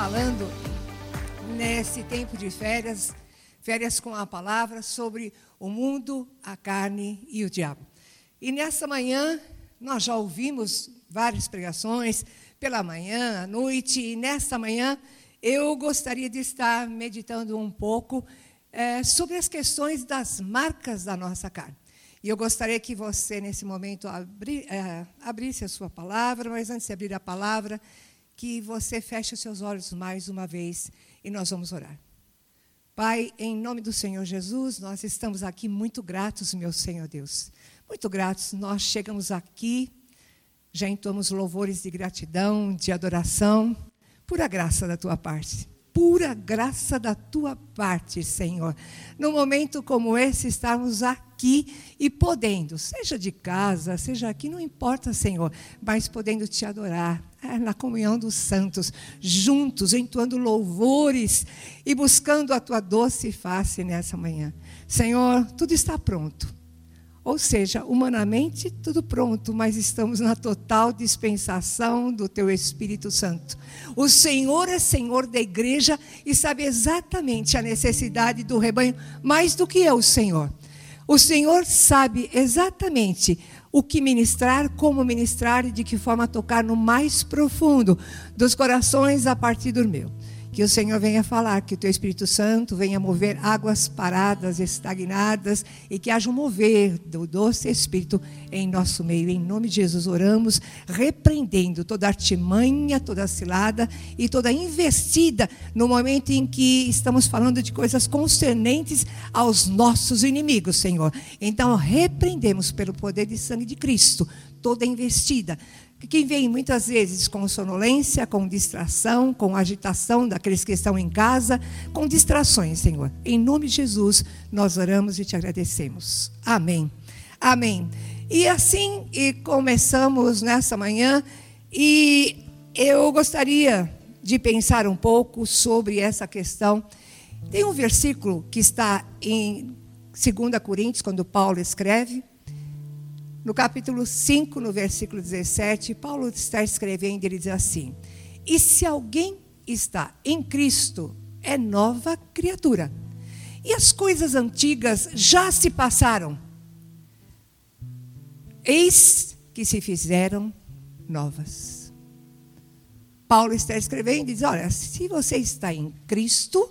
Falando nesse tempo de férias, férias com a palavra, sobre o mundo, a carne e o diabo. E nessa manhã, nós já ouvimos várias pregações, pela manhã, à noite, e nesta manhã eu gostaria de estar meditando um pouco é, sobre as questões das marcas da nossa carne. E eu gostaria que você, nesse momento, abri, é, abrisse a sua palavra, mas antes de abrir a palavra, que você feche os seus olhos mais uma vez e nós vamos orar. Pai, em nome do Senhor Jesus, nós estamos aqui muito gratos, meu Senhor Deus. Muito gratos, nós chegamos aqui, já entoamos louvores de gratidão, de adoração, pura graça da tua parte pura graça da tua parte, Senhor. Num momento como esse, estarmos aqui e podendo, seja de casa, seja aqui, não importa, Senhor, mas podendo te adorar é, na comunhão dos santos, juntos, entoando louvores e buscando a tua doce face nessa manhã. Senhor, tudo está pronto. Ou seja, humanamente tudo pronto, mas estamos na total dispensação do teu Espírito Santo. O Senhor é Senhor da igreja e sabe exatamente a necessidade do rebanho mais do que eu, Senhor. O Senhor sabe exatamente o que ministrar, como ministrar e de que forma tocar no mais profundo dos corações a partir do meu. Que o Senhor venha falar, que o teu Espírito Santo venha mover águas paradas, estagnadas, e que haja um mover do doce Espírito em nosso meio. Em nome de Jesus, oramos, repreendendo toda artimanha, toda cilada e toda investida no momento em que estamos falando de coisas concernentes aos nossos inimigos, Senhor. Então, repreendemos pelo poder de sangue de Cristo toda investida quem vem muitas vezes com sonolência, com distração, com agitação daqueles que estão em casa, com distrações, Senhor. Em nome de Jesus, nós oramos e te agradecemos. Amém. Amém. E assim e começamos nessa manhã e eu gostaria de pensar um pouco sobre essa questão. Tem um versículo que está em 2 Coríntios, quando Paulo escreve, no capítulo 5, no versículo 17, Paulo está escrevendo, ele diz assim: E se alguém está em Cristo, é nova criatura. E as coisas antigas já se passaram. Eis que se fizeram novas. Paulo está escrevendo e diz: Olha, se você está em Cristo,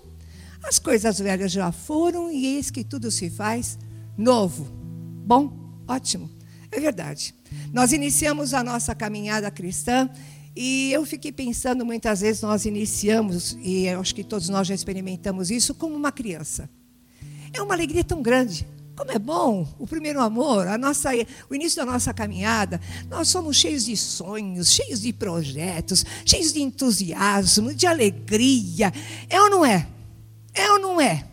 as coisas velhas já foram e eis que tudo se faz novo. Bom, ótimo. É verdade. Nós iniciamos a nossa caminhada cristã e eu fiquei pensando muitas vezes nós iniciamos e acho que todos nós já experimentamos isso como uma criança. É uma alegria tão grande. Como é bom o primeiro amor, a nossa, o início da nossa caminhada. Nós somos cheios de sonhos, cheios de projetos, cheios de entusiasmo, de alegria. É ou não é? É ou não é?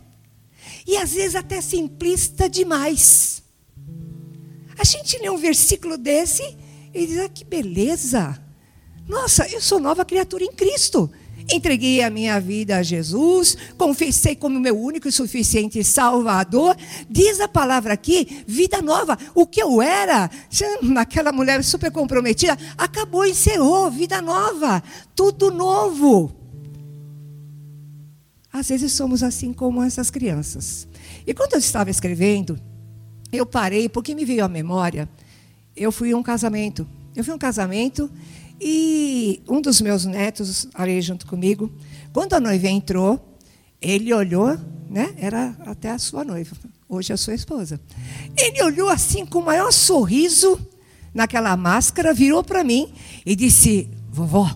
E às vezes até simplista demais. A gente lê um versículo desse e diz: ah, que beleza! Nossa, eu sou nova criatura em Cristo. Entreguei a minha vida a Jesus, confessei como meu único e suficiente Salvador. Diz a palavra aqui, vida nova. O que eu era, naquela mulher super comprometida, acabou, encerrou, vida nova, tudo novo. Às vezes somos assim como essas crianças. E quando eu estava escrevendo, eu parei porque me veio à memória. Eu fui a um casamento. Eu fui a um casamento e um dos meus netos ali junto comigo, quando a noiva entrou, ele olhou, né? Era até a sua noiva, hoje a sua esposa. Ele olhou assim com o maior sorriso naquela máscara, virou para mim e disse: "Vovó,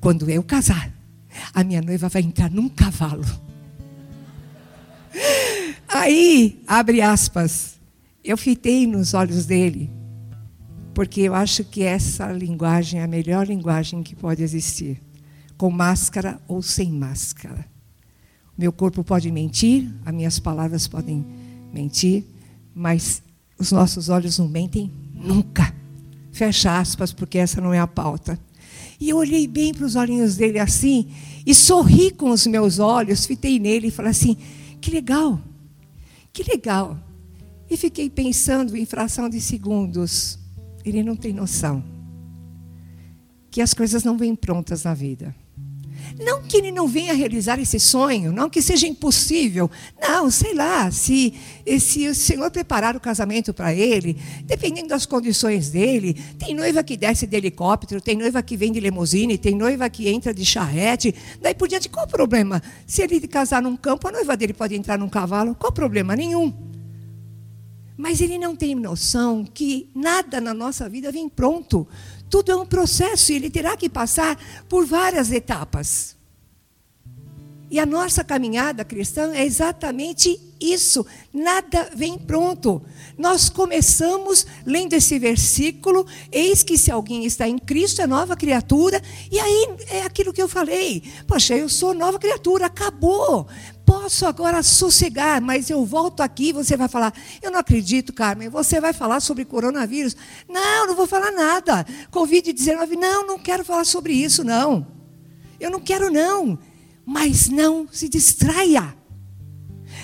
quando eu casar, a minha noiva vai entrar num cavalo." Aí, abre aspas, eu fitei nos olhos dele, porque eu acho que essa linguagem é a melhor linguagem que pode existir, com máscara ou sem máscara. Meu corpo pode mentir, as minhas palavras podem mentir, mas os nossos olhos não mentem nunca. Fecha aspas, porque essa não é a pauta. E eu olhei bem para os olhinhos dele assim, e sorri com os meus olhos, fitei nele e falei assim: que legal, que legal. E fiquei pensando em fração de segundos. Ele não tem noção que as coisas não vêm prontas na vida. Não que ele não venha realizar esse sonho, não que seja impossível. Não, sei lá, se, se o Senhor preparar o casamento para ele, dependendo das condições dele, tem noiva que desce de helicóptero, tem noiva que vem de limusine, tem noiva que entra de charrete, daí por diante, qual o problema? Se ele casar num campo, a noiva dele pode entrar num cavalo, qual o problema? Nenhum. Mas ele não tem noção que nada na nossa vida vem pronto. Tudo é um processo e ele terá que passar por várias etapas. E a nossa caminhada cristã é exatamente isso. Nada vem pronto. Nós começamos lendo esse versículo: eis que se alguém está em Cristo é nova criatura. E aí é aquilo que eu falei: poxa, eu sou nova criatura, acabou posso agora sossegar, mas eu volto aqui, você vai falar, eu não acredito, Carmen, você vai falar sobre coronavírus. Não, não vou falar nada. Covid-19, não, não quero falar sobre isso, não. Eu não quero, não. Mas não se distraia.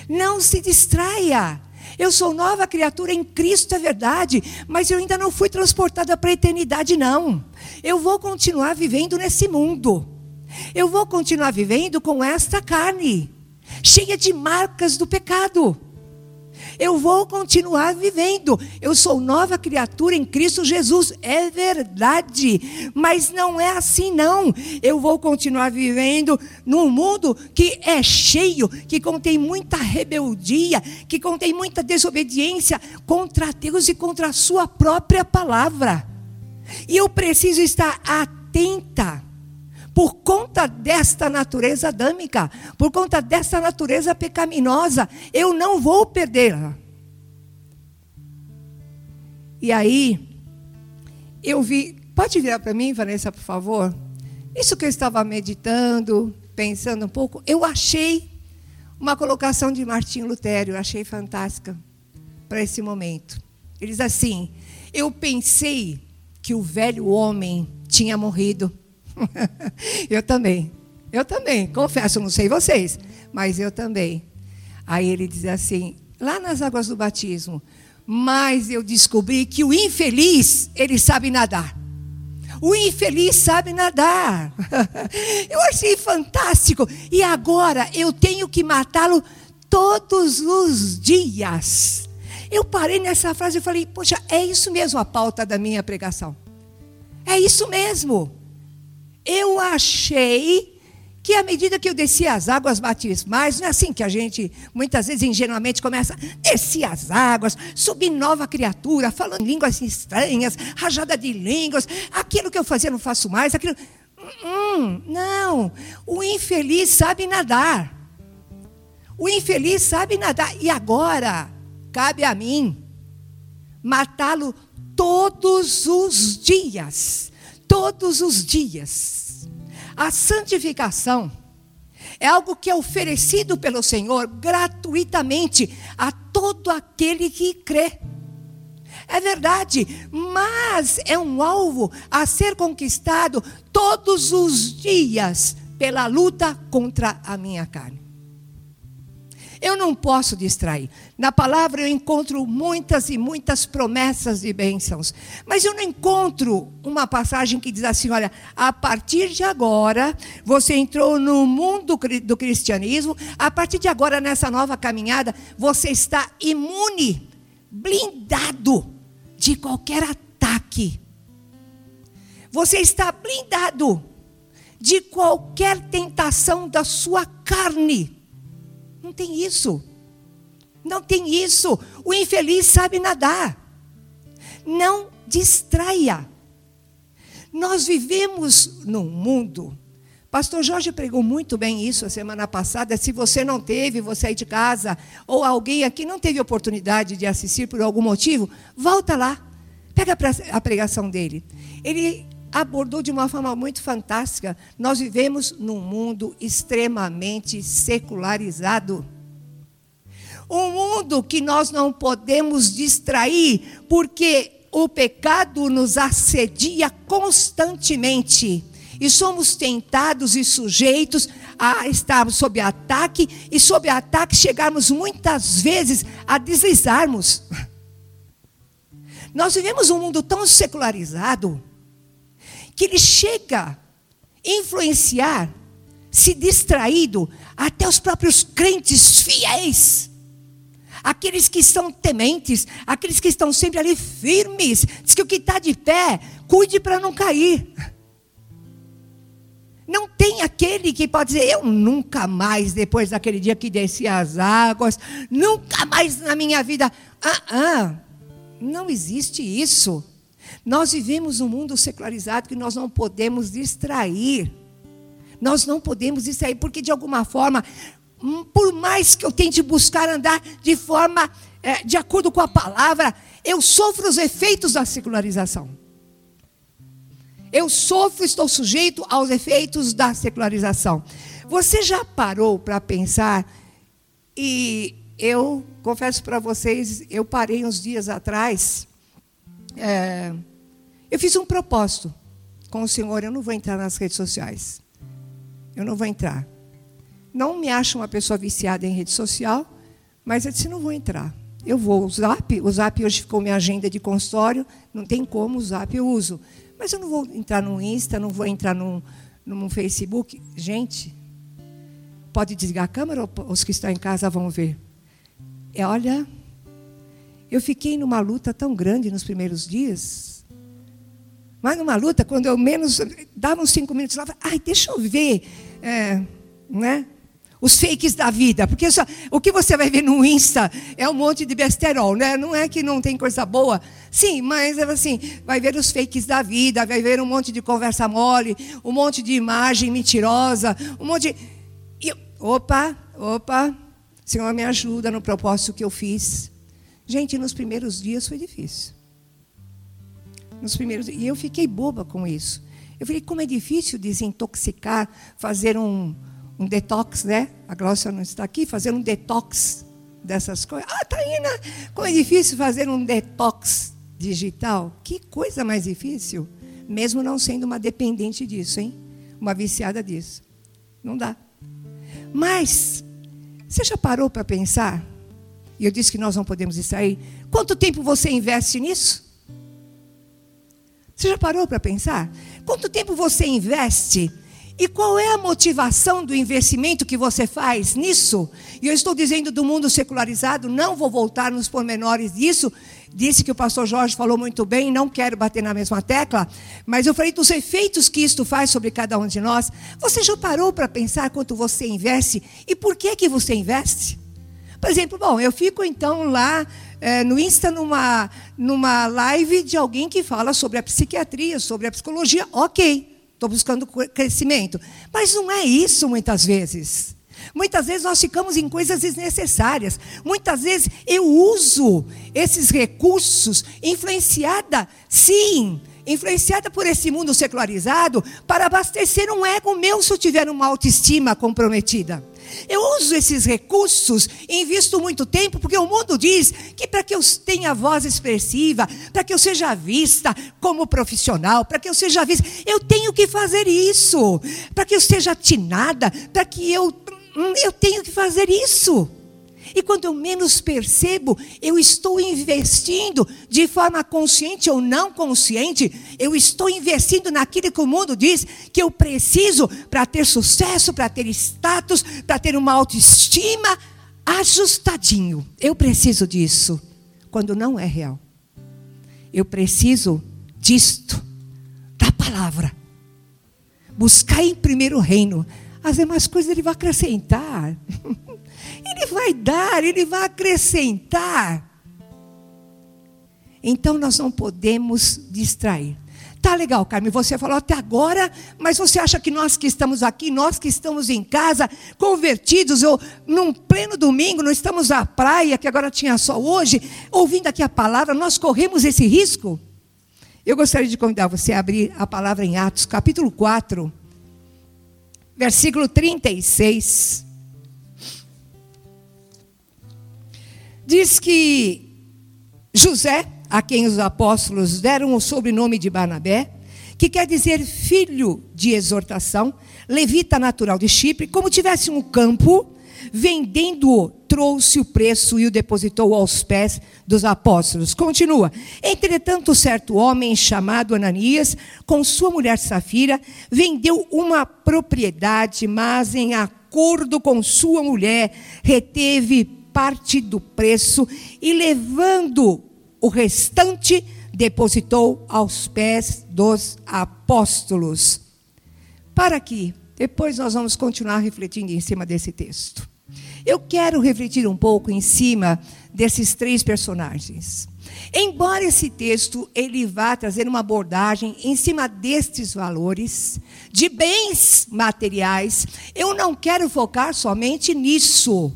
Não se distraia. Eu sou nova criatura em Cristo, é verdade, mas eu ainda não fui transportada para a eternidade, não. Eu vou continuar vivendo nesse mundo. Eu vou continuar vivendo com esta carne cheia de marcas do pecado. Eu vou continuar vivendo. Eu sou nova criatura em Cristo Jesus. É verdade. Mas não é assim, não. Eu vou continuar vivendo num mundo que é cheio, que contém muita rebeldia, que contém muita desobediência contra Deus e contra a Sua própria palavra. E eu preciso estar atenta por conta desta natureza adâmica, por conta desta natureza pecaminosa, eu não vou perdê-la. E aí, eu vi, pode virar para mim, Vanessa, por favor? Isso que eu estava meditando, pensando um pouco, eu achei uma colocação de Martim Lutero, eu achei fantástica para esse momento. Ele diz assim: Eu pensei que o velho homem tinha morrido eu também. Eu também, confesso, não sei vocês, mas eu também. Aí ele diz assim, lá nas águas do batismo, mas eu descobri que o infeliz, ele sabe nadar. O infeliz sabe nadar. eu achei fantástico. E agora eu tenho que matá-lo todos os dias. Eu parei nessa frase e falei, poxa, é isso mesmo a pauta da minha pregação. É isso mesmo eu achei que à medida que eu descia as águas batismais, não é assim que a gente muitas vezes ingenuamente começa, descia as águas, subir nova criatura, falando línguas estranhas, rajada de línguas, aquilo que eu fazia não faço mais, aquilo. Hum, não, o infeliz sabe nadar. O infeliz sabe nadar. E agora, cabe a mim matá-lo todos os dias todos os dias. A santificação é algo que é oferecido pelo Senhor gratuitamente a todo aquele que crê. É verdade, mas é um alvo a ser conquistado todos os dias pela luta contra a minha carne. Eu não posso distrair. Na palavra eu encontro muitas e muitas promessas de bênçãos. Mas eu não encontro uma passagem que diz assim: olha, a partir de agora, você entrou no mundo do cristianismo, a partir de agora, nessa nova caminhada, você está imune, blindado de qualquer ataque. Você está blindado de qualquer tentação da sua carne. Não tem isso. Não tem isso. O infeliz sabe nadar. Não distraia. Nós vivemos num mundo. Pastor Jorge pregou muito bem isso a semana passada. Se você não teve, você aí de casa, ou alguém aqui não teve oportunidade de assistir por algum motivo, volta lá. Pega a pregação dele. Ele abordou de uma forma muito fantástica. Nós vivemos num mundo extremamente secularizado. Um mundo que nós não podemos distrair, porque o pecado nos assedia constantemente. E somos tentados e sujeitos a estarmos sob ataque, e sob ataque chegarmos muitas vezes a deslizarmos. Nós vivemos um mundo tão secularizado que ele chega a influenciar, se distraído, até os próprios crentes fiéis. Aqueles que são tementes, aqueles que estão sempre ali firmes. Diz que o que está de pé, cuide para não cair. Não tem aquele que pode dizer, eu nunca mais, depois daquele dia que desci as águas, nunca mais na minha vida. Ah, ah, não existe isso. Nós vivemos um mundo secularizado que nós não podemos distrair. Nós não podemos distrair, porque de alguma forma, hum, por mais que eu tente buscar andar de forma, é, de acordo com a palavra, eu sofro os efeitos da secularização. Eu sofro, estou sujeito aos efeitos da secularização. Você já parou para pensar? E eu confesso para vocês, eu parei uns dias atrás. É, eu fiz um propósito com o Senhor. Eu não vou entrar nas redes sociais. Eu não vou entrar. Não me acho uma pessoa viciada em rede social, mas eu disse: não vou entrar. Eu vou. O Zap, o Zap hoje ficou minha agenda de consultório. Não tem como, o Zap eu uso. Mas eu não vou entrar no Insta, não vou entrar no, no Facebook. Gente, pode desligar a câmera ou os que estão em casa vão ver? É, olha, eu fiquei numa luta tão grande nos primeiros dias. Mas numa luta, quando eu menos dava uns cinco minutos lá, ai, deixa eu ver, é, né? os fakes da vida, porque só, o que você vai ver no Insta é um monte de besterol, né? Não é que não tem coisa boa, sim, mas é assim, vai ver os fakes da vida, vai ver um monte de conversa mole, um monte de imagem mentirosa, um monte de... E, opa, opa, Senhor me ajuda no propósito que eu fiz. Gente, nos primeiros dias foi difícil. Nos primeiros e eu fiquei boba com isso. Eu falei, como é difícil desintoxicar, fazer um um detox, né? A Glócia não está aqui, fazer um detox dessas coisas. Ah, Taína, como é difícil fazer um detox digital. Que coisa mais difícil, mesmo não sendo uma dependente disso, hein? Uma viciada disso. Não dá. Mas, você já parou para pensar? E eu disse que nós não podemos distrair. Quanto tempo você investe nisso? Você já parou para pensar? Quanto tempo você investe e qual é a motivação do investimento que você faz nisso? E eu estou dizendo do mundo secularizado, não vou voltar nos pormenores disso. Disse que o pastor Jorge falou muito bem, não quero bater na mesma tecla, mas eu falei dos efeitos que isto faz sobre cada um de nós. Você já parou para pensar quanto você investe e por que que você investe? Por exemplo, bom, eu fico então lá é, no Insta numa, numa live de alguém que fala sobre a psiquiatria, sobre a psicologia, ok. Estou buscando crescimento. Mas não é isso muitas vezes. Muitas vezes nós ficamos em coisas desnecessárias. Muitas vezes eu uso esses recursos influenciada, sim, influenciada por esse mundo secularizado, para abastecer um ego meu se eu tiver uma autoestima comprometida. Eu uso esses recursos invisto muito tempo, porque o mundo diz que para que eu tenha voz expressiva, para que eu seja vista como profissional, para que eu seja vista, eu tenho que fazer isso. Para que eu seja atinada, para que eu. Hum, eu tenho que fazer isso. E quando eu menos percebo, eu estou investindo de forma consciente ou não consciente, eu estou investindo naquilo que o mundo diz que eu preciso para ter sucesso, para ter status, para ter uma autoestima ajustadinho. Eu preciso disso, quando não é real. Eu preciso disto, da palavra. Buscar em primeiro reino. As demais coisas ele vai acrescentar. Ele vai dar, ele vai acrescentar. Então nós não podemos distrair. Tá legal, Carmen, você falou até agora, mas você acha que nós que estamos aqui, nós que estamos em casa, convertidos, ou num pleno domingo, não estamos na praia, que agora tinha sol hoje, ouvindo aqui a palavra, nós corremos esse risco? Eu gostaria de convidar você a abrir a palavra em Atos, capítulo 4, versículo 36. Diz que José, a quem os apóstolos deram o sobrenome de Barnabé, que quer dizer filho de exortação, levita natural de Chipre, como tivesse um campo, vendendo trouxe o preço e o depositou aos pés dos apóstolos. Continua. Entretanto, certo homem chamado Ananias, com sua mulher Safira, vendeu uma propriedade, mas em acordo com sua mulher, reteve parte do preço e, levando o restante, depositou aos pés dos apóstolos. Para aqui, depois nós vamos continuar refletindo em cima desse texto. Eu quero refletir um pouco em cima desses três personagens. Embora esse texto ele vá trazer uma abordagem em cima destes valores de bens materiais, eu não quero focar somente nisso.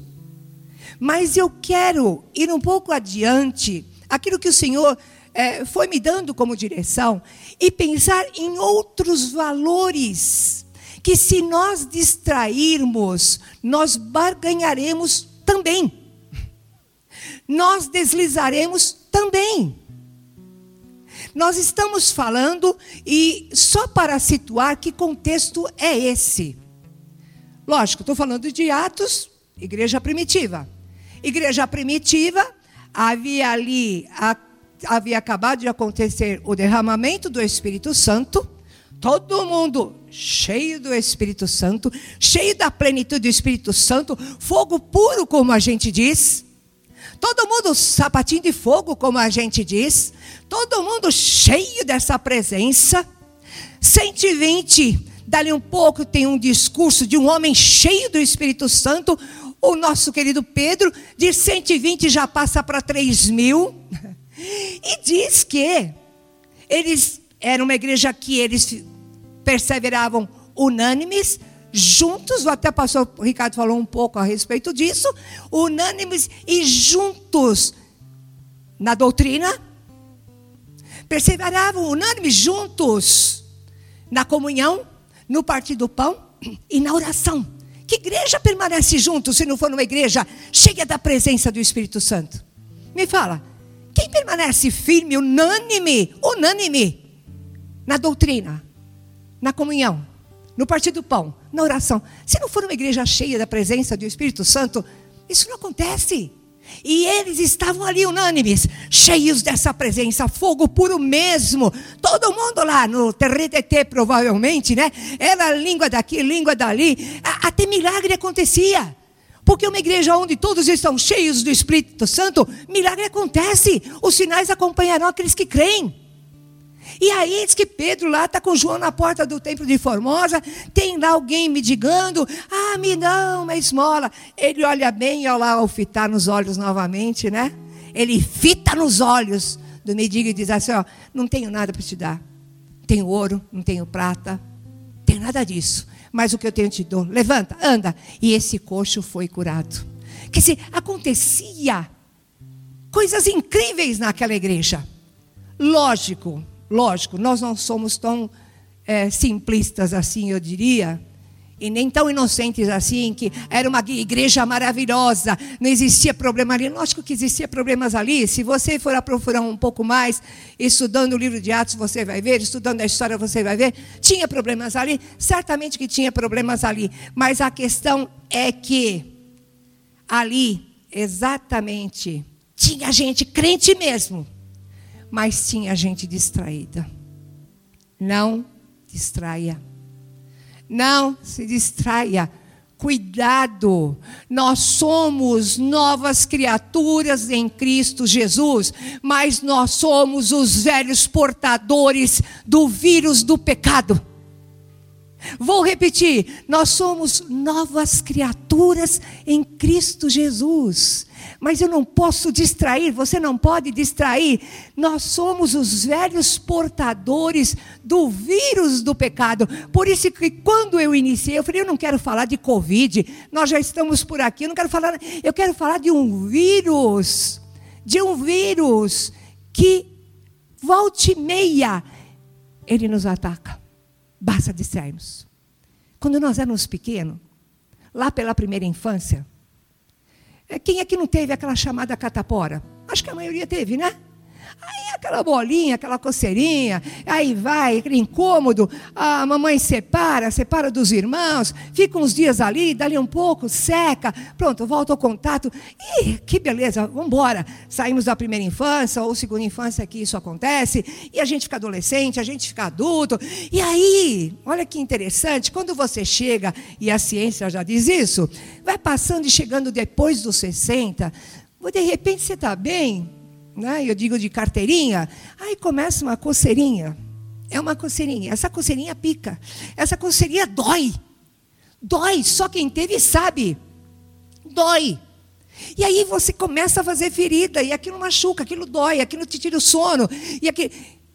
Mas eu quero ir um pouco adiante, aquilo que o Senhor é, foi me dando como direção, e pensar em outros valores que se nós distrairmos, nós barganharemos também. Nós deslizaremos também. Nós estamos falando, e só para situar que contexto é esse. Lógico, estou falando de Atos, igreja primitiva. Igreja primitiva, havia ali, havia acabado de acontecer o derramamento do Espírito Santo, todo mundo cheio do Espírito Santo, cheio da plenitude do Espírito Santo, fogo puro, como a gente diz. Todo mundo sapatinho de fogo, como a gente diz. Todo mundo cheio dessa presença. 120, dali um pouco tem um discurso de um homem cheio do Espírito Santo. O nosso querido Pedro, de 120 já passa para 3 mil. E diz que eles eram uma igreja que eles perseveravam unânimes, juntos, até o pastor Ricardo falou um pouco a respeito disso, unânimes e juntos na doutrina, perseveravam unânimes juntos na comunhão, no partir do pão e na oração. Que igreja permanece junto se não for uma igreja cheia da presença do Espírito Santo? Me fala, quem permanece firme, unânime, unânime na doutrina, na comunhão, no partir do pão, na oração. Se não for uma igreja cheia da presença do Espírito Santo, isso não acontece. E eles estavam ali unânimes, cheios dessa presença, fogo puro mesmo. Todo mundo lá no terretete, provavelmente, né? Era língua daqui, língua dali. Até milagre acontecia. Porque uma igreja onde todos estão cheios do Espírito Santo, milagre acontece. Os sinais acompanharão aqueles que creem. E aí diz que Pedro lá está com João na porta do templo de Formosa, tem lá alguém mendigando, ah, me dá uma esmola. Ele olha bem olha lá ao fitar nos olhos novamente, né? Ele fita nos olhos do mendigo e diz assim: ó, não tenho nada para te dar. Tenho ouro, não tenho prata, tenho nada disso. Mas o que eu tenho te dou. Levanta, anda. E esse coxo foi curado. Quer dizer, acontecia coisas incríveis naquela igreja. Lógico, Lógico, nós não somos tão é, simplistas assim, eu diria, e nem tão inocentes assim, que era uma igreja maravilhosa, não existia problema ali. Lógico que existia problemas ali. Se você for aprofundar um pouco mais, estudando o livro de Atos, você vai ver, estudando a história, você vai ver. Tinha problemas ali, certamente que tinha problemas ali. Mas a questão é que ali, exatamente, tinha gente crente mesmo mas tinha gente distraída. Não distraia. Não se distraia. Cuidado, nós somos novas criaturas em Cristo Jesus, mas nós somos os velhos portadores do vírus do pecado. Vou repetir: nós somos novas criaturas em Cristo Jesus. Mas eu não posso distrair, você não pode distrair. Nós somos os velhos portadores do vírus do pecado. Por isso que quando eu iniciei, eu falei, eu não quero falar de Covid, nós já estamos por aqui, eu não quero falar, eu quero falar de um vírus, de um vírus que volte e meia, ele nos ataca. Basta distrairmos. Quando nós éramos pequenos, lá pela primeira infância, é, quem é que não teve aquela chamada catapora? Acho que a maioria teve, né? Aí aquela bolinha, aquela coceirinha, aí vai, aquele incômodo, a mamãe separa, separa dos irmãos, fica uns dias ali, dali um pouco, seca, pronto, volta ao contato. Ih, que beleza, vamos embora. Saímos da primeira infância ou segunda infância que isso acontece, e a gente fica adolescente, a gente fica adulto. E aí, olha que interessante, quando você chega, e a ciência já diz isso, vai passando e chegando depois dos 60, de repente você está bem, né? eu digo de carteirinha, aí começa uma coceirinha. É uma coceirinha. Essa coceirinha pica. Essa coceirinha dói. Dói. Só quem teve sabe. Dói. E aí você começa a fazer ferida, e aquilo machuca, aquilo dói, aquilo te tira o sono. E,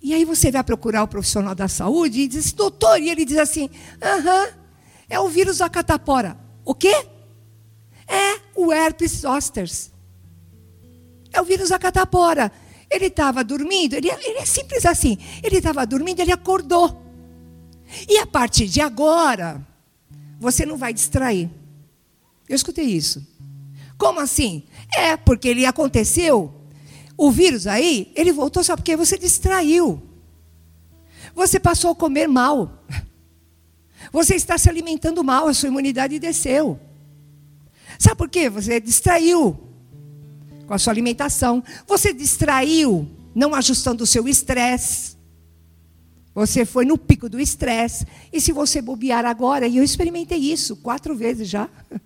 e aí você vai procurar o profissional da saúde e diz assim, doutor, e ele diz assim: aham, é o vírus da catapora. O quê? É o herpes zoster. É o vírus da catapora. Ele estava dormindo, ele, ele é simples assim. Ele estava dormindo, ele acordou. E a partir de agora, você não vai distrair. Eu escutei isso. Como assim? É, porque ele aconteceu. O vírus aí, ele voltou só porque você distraiu. Você passou a comer mal. Você está se alimentando mal, a sua imunidade desceu. Sabe por quê? Você distraiu com a sua alimentação. Você distraiu, não ajustando o seu estresse. Você foi no pico do estresse. E se você bobear agora, e eu experimentei isso quatro vezes já.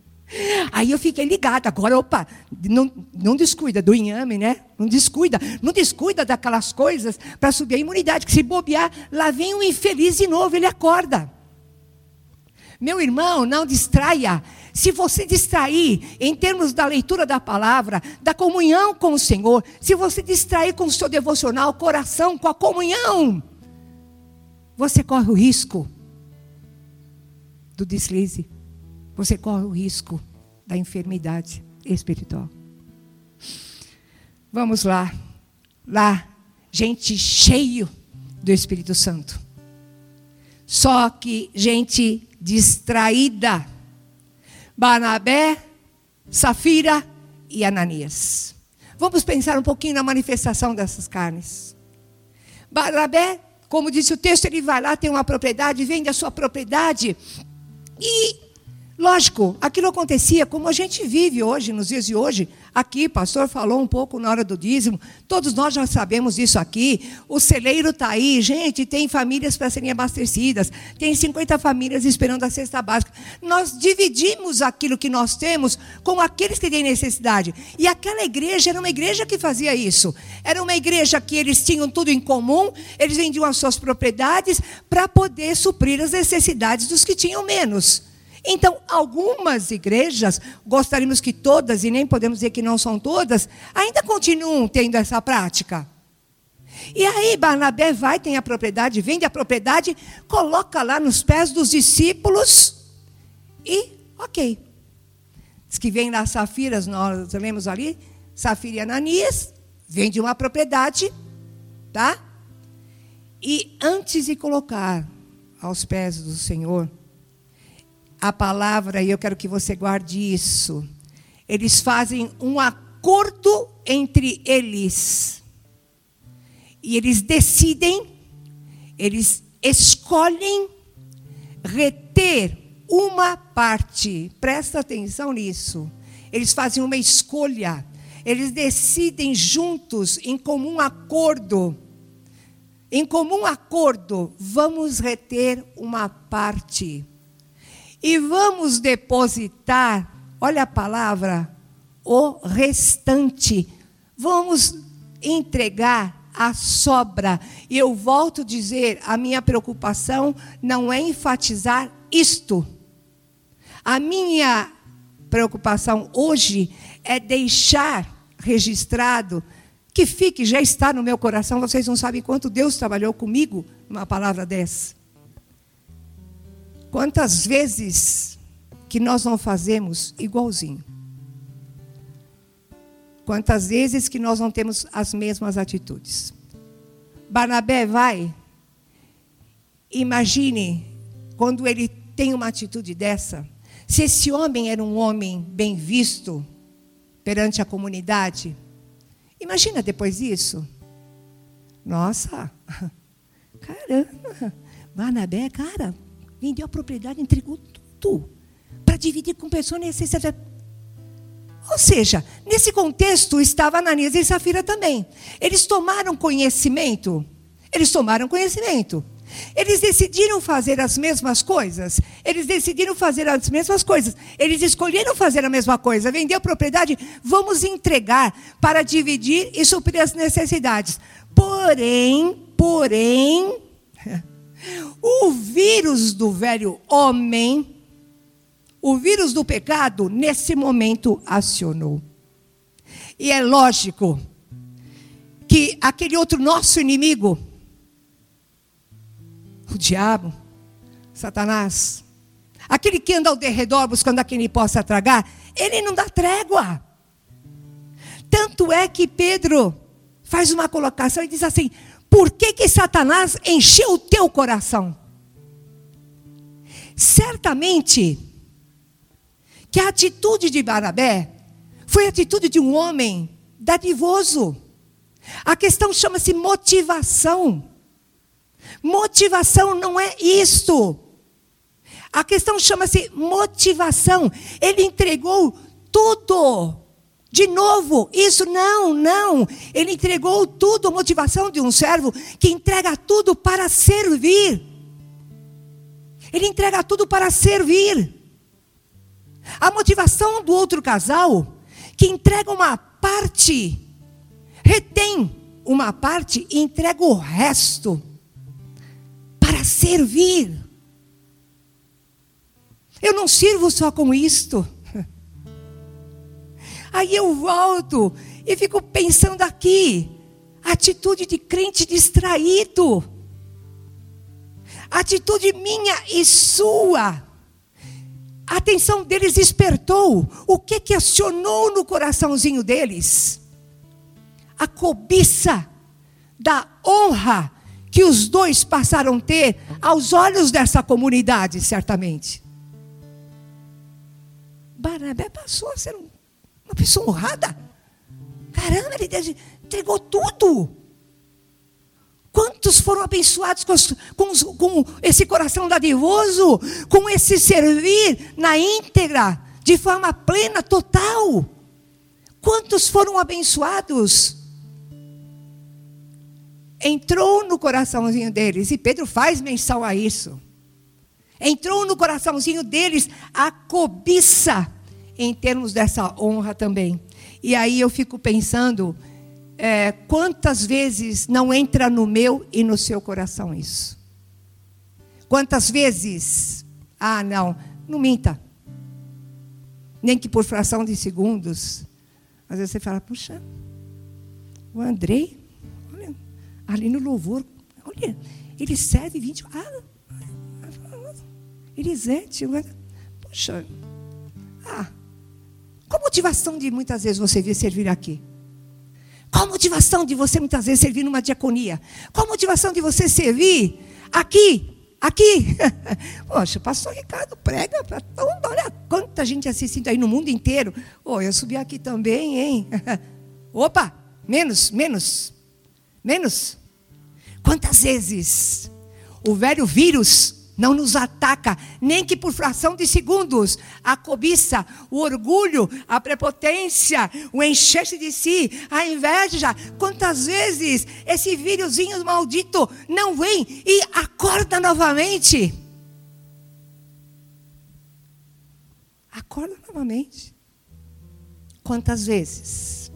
Aí eu fiquei ligada. Agora, opa, não, não descuida do inhame, né? Não descuida. Não descuida daquelas coisas para subir a imunidade. Que se bobear, lá vem um infeliz de novo, ele acorda. Meu irmão, não distraia. Se você distrair em termos da leitura da palavra, da comunhão com o Senhor, se você distrair com o seu devocional, coração, com a comunhão, você corre o risco do deslize. Você corre o risco da enfermidade espiritual. Vamos lá. Lá, gente cheio do Espírito Santo. Só que gente distraída Barnabé, Safira e Ananias. Vamos pensar um pouquinho na manifestação dessas carnes. Barnabé, como disse o texto, ele vai lá, tem uma propriedade, vende a sua propriedade e Lógico, aquilo acontecia como a gente vive hoje, nos dias de hoje. Aqui, pastor falou um pouco na hora do dízimo, todos nós já sabemos isso aqui. O celeiro está aí, gente, tem famílias para serem abastecidas, tem 50 famílias esperando a cesta básica. Nós dividimos aquilo que nós temos com aqueles que têm necessidade. E aquela igreja era uma igreja que fazia isso. Era uma igreja que eles tinham tudo em comum, eles vendiam as suas propriedades para poder suprir as necessidades dos que tinham menos. Então, algumas igrejas, gostaríamos que todas, e nem podemos dizer que não são todas, ainda continuam tendo essa prática. E aí Barnabé vai, tem a propriedade, vende a propriedade, coloca lá nos pés dos discípulos e, ok. Diz que vem lá Safiras, nós lemos ali, Safira e Ananias, vende uma propriedade, tá? E antes de colocar aos pés do Senhor, a palavra, e eu quero que você guarde isso. Eles fazem um acordo entre eles. E eles decidem, eles escolhem reter uma parte. Presta atenção nisso. Eles fazem uma escolha. Eles decidem juntos, em comum acordo. Em comum acordo, vamos reter uma parte e vamos depositar, olha a palavra, o restante. Vamos entregar a sobra. E eu volto a dizer, a minha preocupação não é enfatizar isto. A minha preocupação hoje é deixar registrado que fique, já está no meu coração. Vocês não sabem quanto Deus trabalhou comigo numa palavra dessa. Quantas vezes que nós não fazemos igualzinho? Quantas vezes que nós não temos as mesmas atitudes? Barnabé vai, imagine quando ele tem uma atitude dessa. Se esse homem era um homem bem visto perante a comunidade, imagina depois disso. Nossa, caramba, Barnabé, cara, vendeu a propriedade, entregou tudo para dividir com pessoas necessitadas. Ou seja, nesse contexto estava Ananias e Safira também. Eles tomaram conhecimento. Eles tomaram conhecimento. Eles decidiram fazer as mesmas coisas. Eles decidiram fazer as mesmas coisas. Eles escolheram fazer a mesma coisa. Vender a propriedade, vamos entregar para dividir e suprir as necessidades. Porém, porém, o vírus do velho homem o vírus do pecado, nesse momento, acionou. E é lógico que aquele outro nosso inimigo, o diabo, Satanás, aquele que anda ao derredor buscando a quem possa tragar, ele não dá trégua. Tanto é que Pedro faz uma colocação e diz assim: por que, que Satanás encheu o teu coração? Certamente, que a atitude de Barabé foi a atitude de um homem dadivoso. A questão chama-se motivação. Motivação não é isto. A questão chama-se motivação. Ele entregou tudo. De novo, isso não, não. Ele entregou tudo, a motivação de um servo que entrega tudo para servir. Ele entrega tudo para servir. A motivação do outro casal, que entrega uma parte, retém uma parte e entrega o resto para servir. Eu não sirvo só com isto. Aí eu volto e fico pensando aqui, atitude de crente distraído. Atitude minha e sua a atenção deles despertou. O que que acionou no coraçãozinho deles? A cobiça da honra que os dois passaram a ter aos olhos dessa comunidade, certamente. Barnabé passou a ser uma pessoa honrada. Caramba, ele entregou tudo. Quantos foram abençoados com, com, com, esse coração dadivoso, com esse servir na íntegra, de forma plena, total? Quantos foram abençoados? Entrou no coraçãozinho deles, e Pedro faz menção a isso. Entrou no coraçãozinho deles a cobiça em termos dessa honra também. E aí eu fico pensando é, quantas vezes não entra no meu e no seu coração isso? Quantas vezes, ah, não, não minta. Nem que por fração de segundos. Às vezes você fala, puxa, o Andrei, olha, ali no louvor, olha, ele serve 20. Ah, Elisete, puxa, ah, qual a motivação de muitas vezes você vir servir aqui? Qual a motivação de você muitas vezes servir numa diaconia? Qual a motivação de você servir aqui? Aqui? Poxa, pastor Ricardo prega para todo Olha quanta gente assistindo aí no mundo inteiro. Oh, eu subi aqui também, hein? Opa, menos, menos, menos. Quantas vezes o velho vírus não nos ataca, nem que por fração de segundos. A cobiça, o orgulho, a prepotência, o encher-se de si, a inveja. Quantas vezes esse vírusinho maldito não vem e acorda novamente? Acorda novamente. Quantas vezes?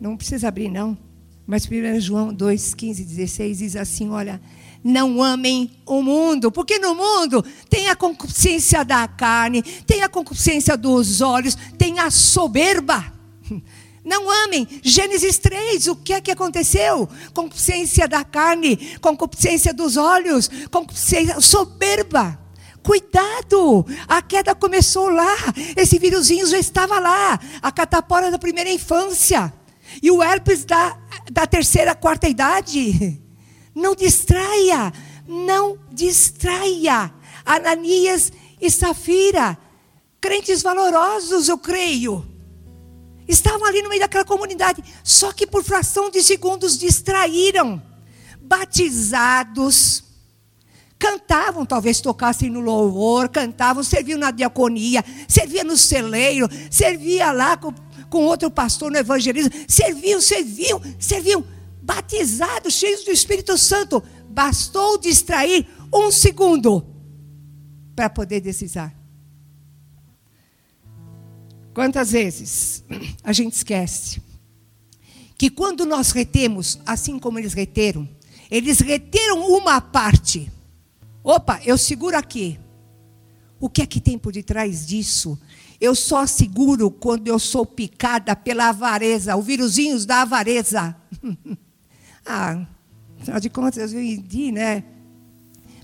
Não precisa abrir, não. Mas 1 João 2, 15, 16 diz assim: olha não amem o mundo, porque no mundo tem a concupiscência da carne, tem a concupiscência dos olhos, tem a soberba. Não amem. Gênesis 3, o que é que aconteceu? Concupiscência da carne, concupiscência dos olhos, concupiscência soberba. Cuidado, a queda começou lá. Esse vírusinho já estava lá. A catapora da primeira infância. E o herpes da, da terceira, quarta idade. Não distraia, não distraia. Ananias e Safira, crentes valorosos, eu creio. Estavam ali no meio daquela comunidade, só que por fração de segundos distraíram. Batizados, cantavam, talvez tocassem no louvor, cantavam, serviam na diaconia, serviam no celeiro, servia lá com, com outro pastor no evangelismo, serviam, serviam, serviam, batizados, cheios do Espírito Santo. Bastou distrair um segundo para poder decisar. Quantas vezes a gente esquece que quando nós retemos, assim como eles reteram, eles reteram uma parte. Opa, eu seguro aqui. O que é que tem por detrás disso? Eu só seguro quando eu sou picada pela avareza, o vírusinhos da avareza. ah, afinal de contas, eu entendi, né?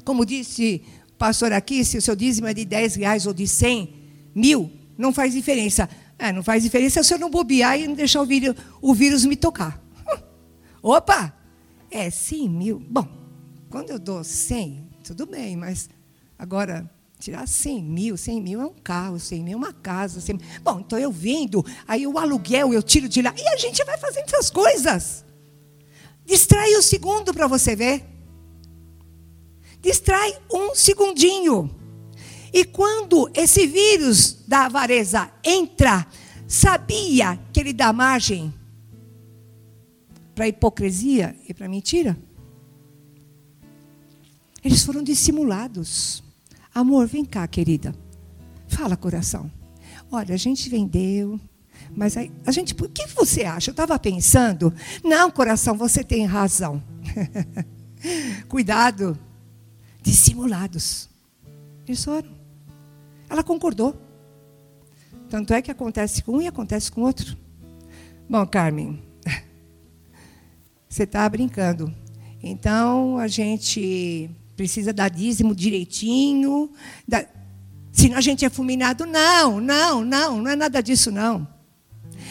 Como disse o pastor aqui, se o seu dízimo é de 10 reais ou de 100 mil, não faz diferença. É, não faz diferença se eu não bobear e não deixar o vírus, o vírus me tocar. Opa! É 100 mil. Bom, quando eu dou 100, tudo bem, mas agora tirar 100 mil, 100 mil é um carro, 100 mil é uma casa. 100 mil. Bom, então eu vendo, aí o aluguel eu tiro de lá. E a gente vai fazendo essas coisas. Distrai um segundo para você ver. Distrai um segundinho. E quando esse vírus da avareza entra, sabia que ele dá margem para hipocrisia e para mentira? Eles foram dissimulados. Amor, vem cá, querida. Fala, coração. Olha, a gente vendeu, mas aí, a gente, o que você acha? Eu estava pensando. Não, coração, você tem razão. Cuidado. Dissimulados. Eles foram. Ela concordou. Tanto é que acontece com um e acontece com outro. Bom, Carmen, você está brincando. Então a gente precisa dar dízimo direitinho. Da... Senão a gente é fulminado. Não, não, não, não é nada disso, não.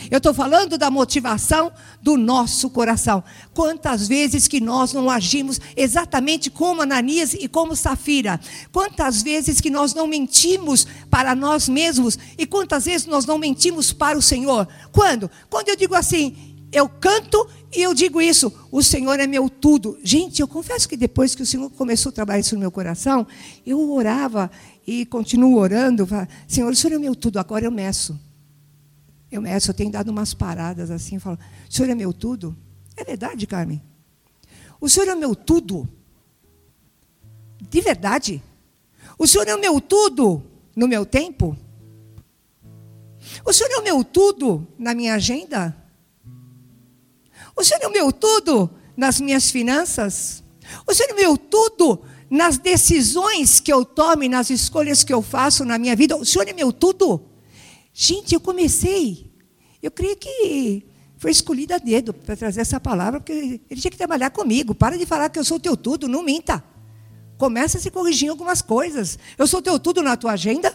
Eu estou falando da motivação do nosso coração. Quantas vezes que nós não agimos exatamente como Ananias e como Safira? Quantas vezes que nós não mentimos para nós mesmos e quantas vezes nós não mentimos para o Senhor? Quando? Quando eu digo assim, eu canto e eu digo isso, o Senhor é meu tudo. Gente, eu confesso que depois que o Senhor começou a trabalhar isso no meu coração, eu orava e continuo orando, Senhor, o Senhor é meu tudo, agora eu meço. Eu, meço, eu tenho dado umas paradas assim, falo, o senhor é meu tudo? É verdade, Carmen? O senhor é meu tudo? De verdade? O senhor é o meu tudo no meu tempo? O senhor é o meu tudo na minha agenda? O senhor é o meu tudo nas minhas finanças? O senhor é o meu tudo nas decisões que eu tomo, nas escolhas que eu faço na minha vida? O senhor é meu tudo? Gente, eu comecei. Eu creio que foi escolhido a dedo para trazer essa palavra, porque ele tinha que trabalhar comigo. Para de falar que eu sou teu tudo, não minta. Começa a se corrigir algumas coisas. Eu sou teu tudo na tua agenda?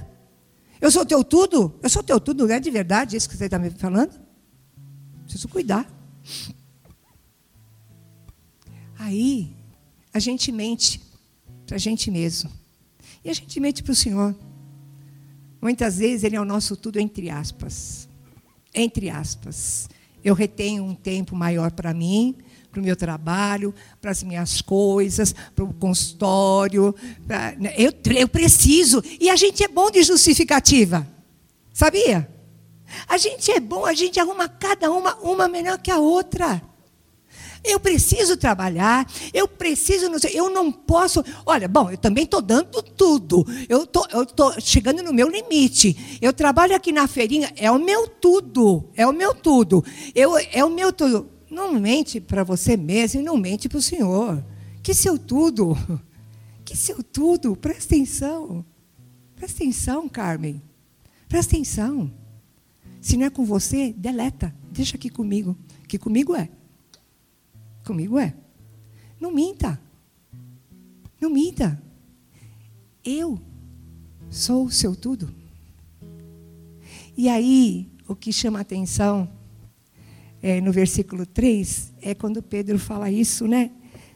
Eu sou teu tudo? Eu sou teu tudo, não é de verdade isso que você está me falando? Preciso cuidar. Aí, a gente mente para a gente mesmo. E a gente mente para o Senhor. Muitas vezes ele é o nosso tudo entre aspas. Entre aspas. Eu retenho um tempo maior para mim, para o meu trabalho, para as minhas coisas, para o consultório. Pra... Né, eu, eu preciso. E a gente é bom de justificativa. Sabia? A gente é bom, a gente arruma cada uma, uma melhor que a outra. Eu preciso trabalhar, eu preciso, não sei, eu não posso. Olha, bom, eu também estou dando tudo. Eu tô, estou chegando no meu limite. Eu trabalho aqui na feirinha, é o meu tudo. É o meu tudo. Eu, é o meu tudo. Não mente para você mesmo e não mente para o Senhor. Que seu tudo. Que seu tudo. Presta atenção. Presta atenção, Carmen. Presta atenção. Se não é com você, deleta. Deixa aqui comigo. Que comigo é. Comigo é. Não minta. Não minta. Eu sou o seu tudo. E aí, o que chama atenção é, no versículo 3 é quando Pedro fala isso, né?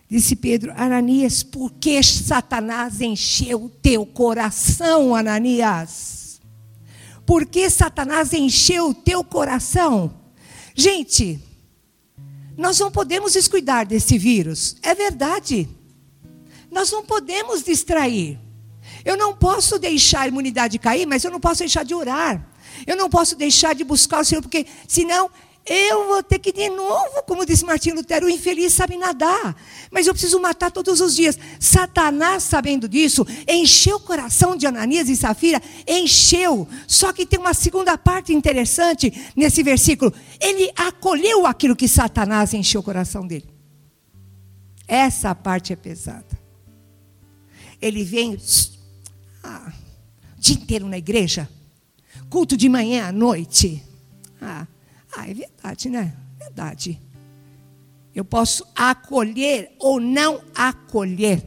Disse Pedro, Ananias, por que Satanás encheu o teu coração, Ananias? Porque Satanás encheu o teu coração. Gente, nós não podemos descuidar desse vírus. É verdade. Nós não podemos distrair. Eu não posso deixar a imunidade cair, mas eu não posso deixar de orar. Eu não posso deixar de buscar o Senhor, porque senão eu vou ter que de novo, como disse Martinho Lutero, o infeliz sabe nadar, mas eu preciso matar todos os dias. Satanás, sabendo disso, encheu o coração de Ananias e Safira, encheu. Só que tem uma segunda parte interessante nesse versículo. Ele acolheu aquilo que Satanás encheu o coração dele. Essa parte é pesada. Ele vem ah, o dia inteiro na igreja, culto de manhã à noite. Ah, ah, é verdade, né? Verdade. Eu posso acolher ou não acolher.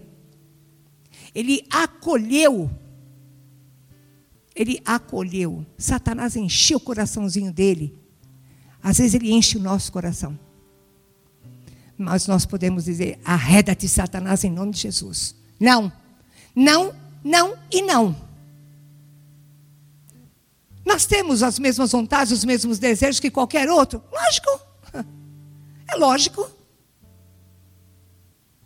Ele acolheu. Ele acolheu. Satanás encheu o coraçãozinho dele. Às vezes ele enche o nosso coração. Mas nós podemos dizer: arreda-te, Satanás, em nome de Jesus. Não, não, não e não. Nós temos as mesmas vontades, os mesmos desejos que qualquer outro? Lógico. É lógico.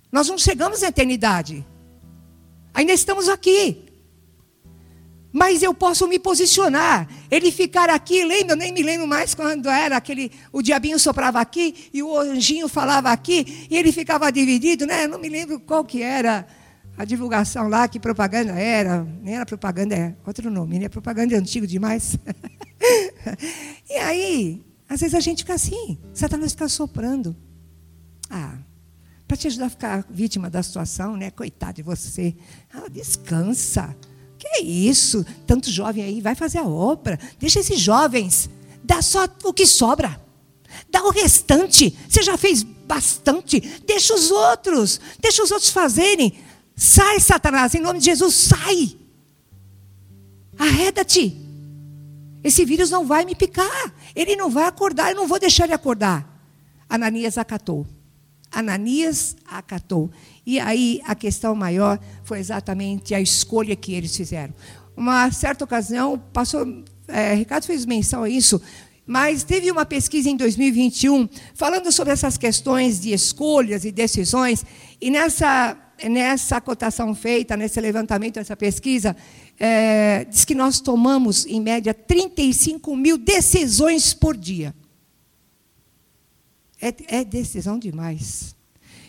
Nós não chegamos à eternidade. Ainda estamos aqui. Mas eu posso me posicionar. Ele ficar aqui, lembra? Eu nem me lembro mais quando era aquele. O diabinho soprava aqui e o anjinho falava aqui e ele ficava dividido, né? Eu não me lembro qual que era a divulgação lá, que propaganda era, nem era propaganda, é outro nome, né? Propaganda é antigo demais. e aí, às vezes a gente fica assim, Satanás fica soprando. Ah, para te ajudar a ficar vítima da situação, né? Coitado de você. Ah, descansa. Que é isso? Tanto jovem aí, vai fazer a obra. Deixa esses jovens. Dá só o que sobra. Dá o restante. Você já fez bastante. Deixa os outros. Deixa os outros fazerem. Sai, Satanás, em nome de Jesus, sai. Arreda-te. Esse vírus não vai me picar. Ele não vai acordar, eu não vou deixar ele acordar. Ananias acatou. Ananias acatou. E aí a questão maior foi exatamente a escolha que eles fizeram. Uma certa ocasião, passou, é, Ricardo fez menção a isso, mas teve uma pesquisa em 2021 falando sobre essas questões de escolhas e decisões, e nessa nessa cotação feita, nesse levantamento, essa pesquisa, é, diz que nós tomamos, em média, 35 mil decisões por dia. É, é decisão demais.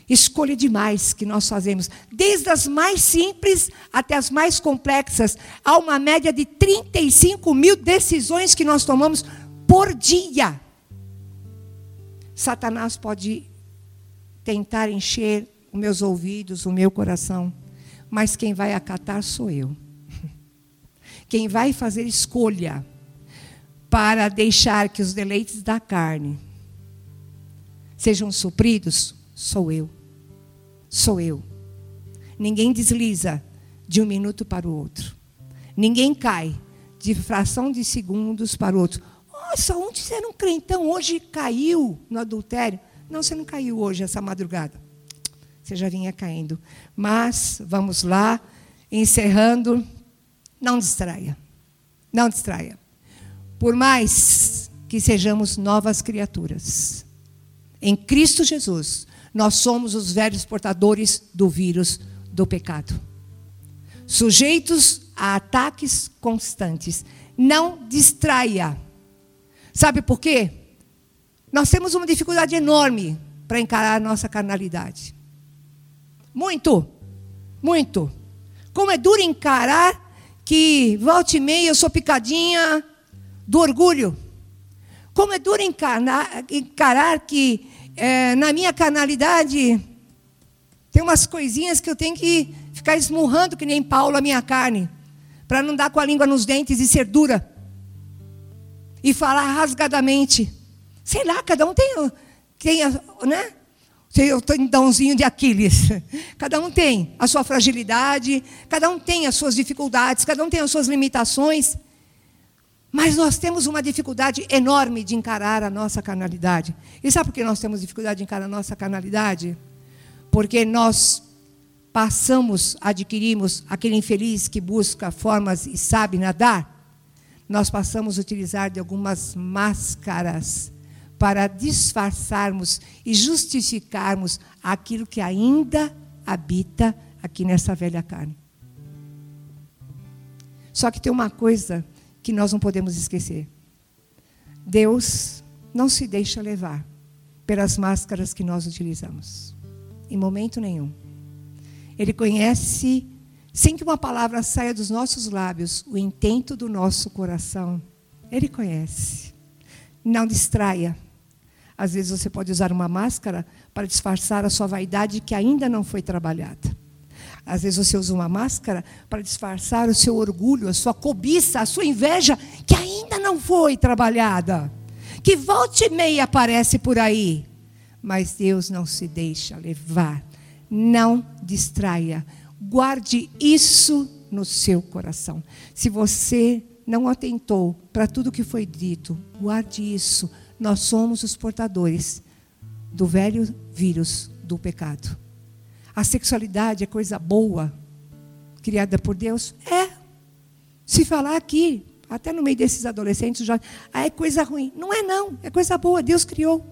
Escolha demais que nós fazemos. Desde as mais simples até as mais complexas. Há uma média de 35 mil decisões que nós tomamos por dia. Satanás pode tentar encher os meus ouvidos, o meu coração, mas quem vai acatar sou eu. Quem vai fazer escolha para deixar que os deleites da carne sejam supridos, sou eu. Sou eu. Ninguém desliza de um minuto para o outro. Ninguém cai de fração de segundos para o outro. Nossa, ontem você era um crentão, hoje caiu no adultério. Não, você não caiu hoje, essa madrugada você já vinha caindo. Mas, vamos lá, encerrando, não distraia. Não distraia. Por mais que sejamos novas criaturas, em Cristo Jesus, nós somos os velhos portadores do vírus do pecado. Sujeitos a ataques constantes. Não distraia. Sabe por quê? Nós temos uma dificuldade enorme para encarar a nossa carnalidade. Muito, muito. Como é duro encarar que volta e meia eu sou picadinha do orgulho. Como é duro encarar, encarar que é, na minha carnalidade tem umas coisinhas que eu tenho que ficar esmurrando que nem Paulo a minha carne, para não dar com a língua nos dentes e ser dura. E falar rasgadamente. Sei lá, cada um tem, tem né? O tendãozinho de Aquiles. Cada um tem a sua fragilidade, cada um tem as suas dificuldades, cada um tem as suas limitações. Mas nós temos uma dificuldade enorme de encarar a nossa carnalidade. E sabe por que nós temos dificuldade de encarar a nossa carnalidade? Porque nós passamos, adquirimos aquele infeliz que busca formas e sabe nadar. nós passamos a utilizar de algumas máscaras para disfarçarmos e justificarmos aquilo que ainda habita aqui nessa velha carne. Só que tem uma coisa que nós não podemos esquecer. Deus não se deixa levar pelas máscaras que nós utilizamos. Em momento nenhum. Ele conhece sem que uma palavra saia dos nossos lábios, o intento do nosso coração. Ele conhece. Não distraia. Às vezes você pode usar uma máscara para disfarçar a sua vaidade que ainda não foi trabalhada. Às vezes você usa uma máscara para disfarçar o seu orgulho, a sua cobiça, a sua inveja que ainda não foi trabalhada. Que volte e meia aparece por aí. Mas Deus não se deixa levar. Não distraia Guarde isso no seu coração. Se você não atentou para tudo que foi dito, guarde isso. Nós somos os portadores do velho vírus do pecado. A sexualidade é coisa boa, criada por Deus? É. Se falar aqui, até no meio desses adolescentes, já ah, é coisa ruim. Não é não, é coisa boa, Deus criou.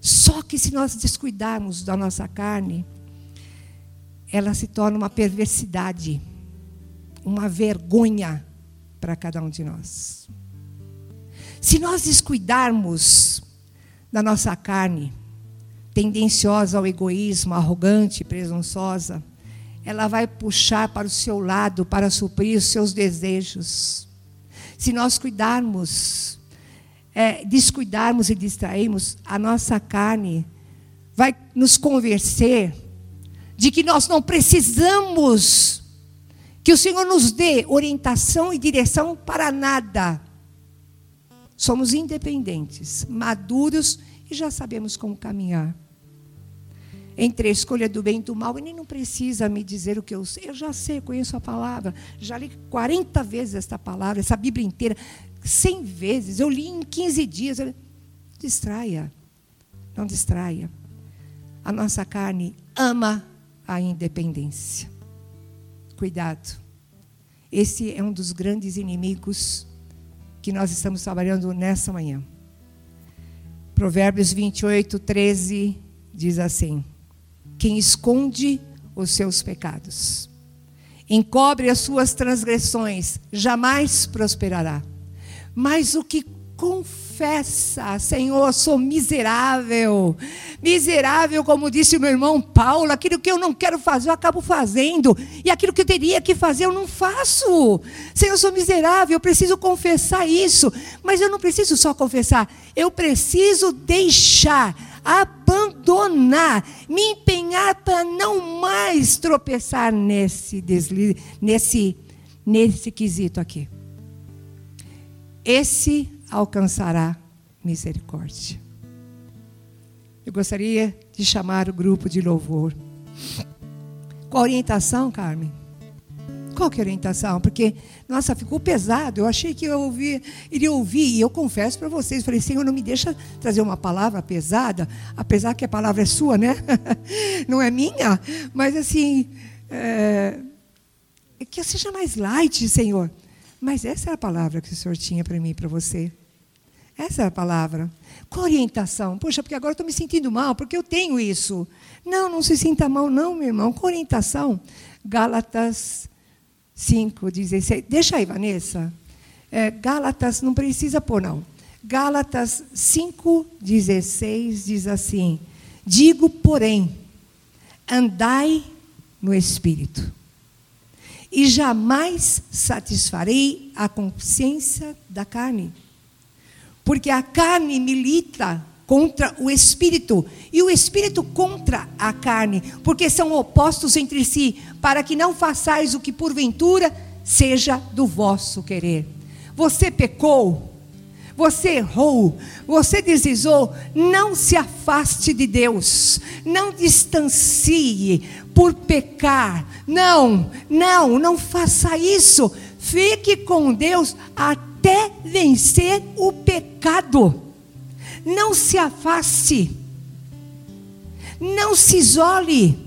Só que se nós descuidarmos da nossa carne, ela se torna uma perversidade, uma vergonha para cada um de nós. Se nós descuidarmos da nossa carne, tendenciosa ao egoísmo, arrogante, presunçosa, ela vai puxar para o seu lado para suprir os seus desejos. Se nós cuidarmos, é, descuidarmos e distrairmos, a nossa carne vai nos convencer de que nós não precisamos que o Senhor nos dê orientação e direção para nada. Somos independentes, maduros e já sabemos como caminhar. Entre a escolha do bem e do mal, ele não precisa me dizer o que eu sei. Eu já sei, conheço a palavra. Já li 40 vezes esta palavra, essa Bíblia inteira, 100 vezes. Eu li em 15 dias. Distraia. Não distraia. A nossa carne ama a independência. Cuidado. Esse é um dos grandes inimigos que nós estamos trabalhando nessa manhã. Provérbios 28, 13 diz assim: Quem esconde os seus pecados, encobre as suas transgressões, jamais prosperará. Mas o que confessa, Senhor, sou miserável. Miserável, como disse o meu irmão Paulo, aquilo que eu não quero fazer, eu acabo fazendo. E aquilo que eu teria que fazer, eu não faço. Senhor, sou miserável, eu preciso confessar isso. Mas eu não preciso só confessar, eu preciso deixar, abandonar, me empenhar para não mais tropeçar nesse deslize, nesse, nesse quesito aqui. Esse alcançará misericórdia. Eu gostaria de chamar o grupo de louvor. Qual orientação, Carmen? Qual que é a orientação? Porque, nossa, ficou pesado. Eu achei que eu ouvi, iria ouvir, e eu confesso para vocês, falei, Senhor, não me deixa trazer uma palavra pesada, apesar que a palavra é sua, né? não é minha, mas assim, é, que seja mais light, Senhor. Mas essa é a palavra que o Senhor tinha para mim e para você. Essa é a palavra. Qual orientação? Poxa, porque agora estou me sentindo mal, porque eu tenho isso. Não, não se sinta mal, não, meu irmão. Qual orientação? Gálatas 5, 16. Deixa aí, Vanessa. É, Gálatas, não precisa pôr, não. Gálatas 5, 16 diz assim: Digo, porém, andai no espírito, e jamais satisfarei a consciência da carne porque a carne milita contra o espírito. E o espírito contra a carne, porque são opostos entre si, para que não façais o que porventura seja do vosso querer. Você pecou, você errou, você deslizou, não se afaste de Deus, não distancie por pecar. Não, não, não faça isso. Fique com Deus até até vencer o pecado. Não se afaste. Não se isole.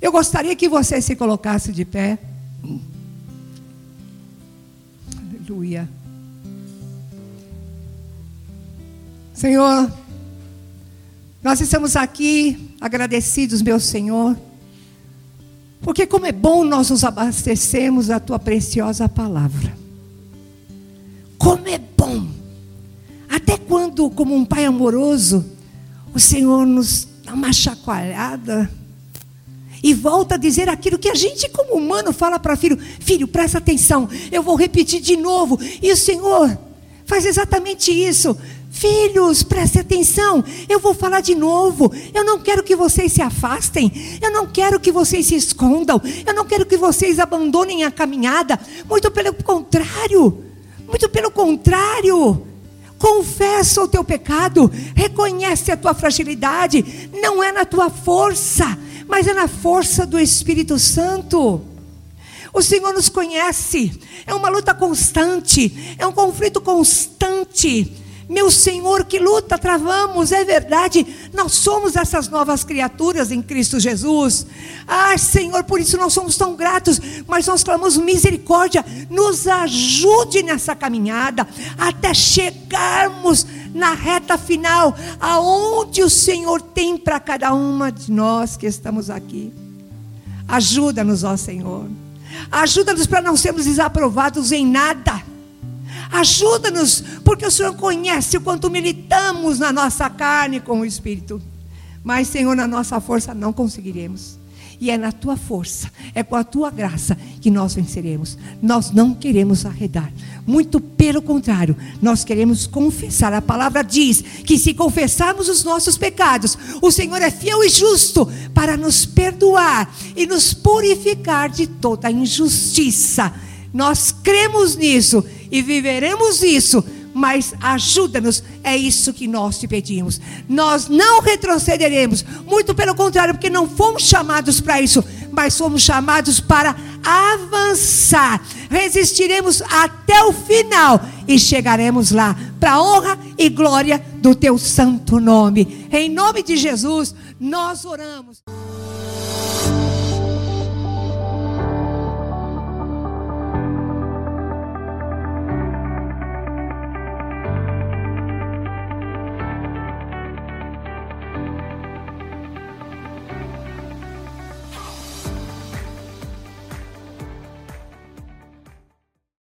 Eu gostaria que você se colocasse de pé. Aleluia. Senhor, nós estamos aqui agradecidos, meu Senhor, porque como é bom nós nos abastecermos da tua preciosa palavra. Como é bom. Até quando, como um pai amoroso, o Senhor nos dá uma chacoalhada e volta a dizer aquilo que a gente, como humano, fala para filho: Filho, presta atenção, eu vou repetir de novo. E o Senhor faz exatamente isso. Filhos, prestem atenção, eu vou falar de novo. Eu não quero que vocês se afastem, eu não quero que vocês se escondam, eu não quero que vocês abandonem a caminhada. Muito pelo contrário, muito pelo contrário. Confessa o teu pecado, reconhece a tua fragilidade, não é na tua força, mas é na força do Espírito Santo. O Senhor nos conhece, é uma luta constante, é um conflito constante. Meu Senhor, que luta travamos, é verdade, nós somos essas novas criaturas em Cristo Jesus. Ah, Senhor, por isso nós somos tão gratos, mas nós clamamos misericórdia, nos ajude nessa caminhada, até chegarmos na reta final, aonde o Senhor tem para cada uma de nós que estamos aqui. Ajuda-nos, ó Senhor. Ajuda-nos para não sermos desaprovados em nada Ajuda-nos, porque o Senhor conhece o quanto militamos na nossa carne com o Espírito. Mas, Senhor, na nossa força não conseguiremos. E é na tua força, é com a tua graça que nós venceremos. Nós não queremos arredar. Muito pelo contrário, nós queremos confessar. A palavra diz que se confessarmos os nossos pecados, o Senhor é fiel e justo para nos perdoar e nos purificar de toda injustiça. Nós cremos nisso e viveremos isso, mas ajuda-nos, é isso que nós te pedimos. Nós não retrocederemos, muito pelo contrário, porque não fomos chamados para isso, mas fomos chamados para avançar. Resistiremos até o final e chegaremos lá, para a honra e glória do teu santo nome. Em nome de Jesus, nós oramos.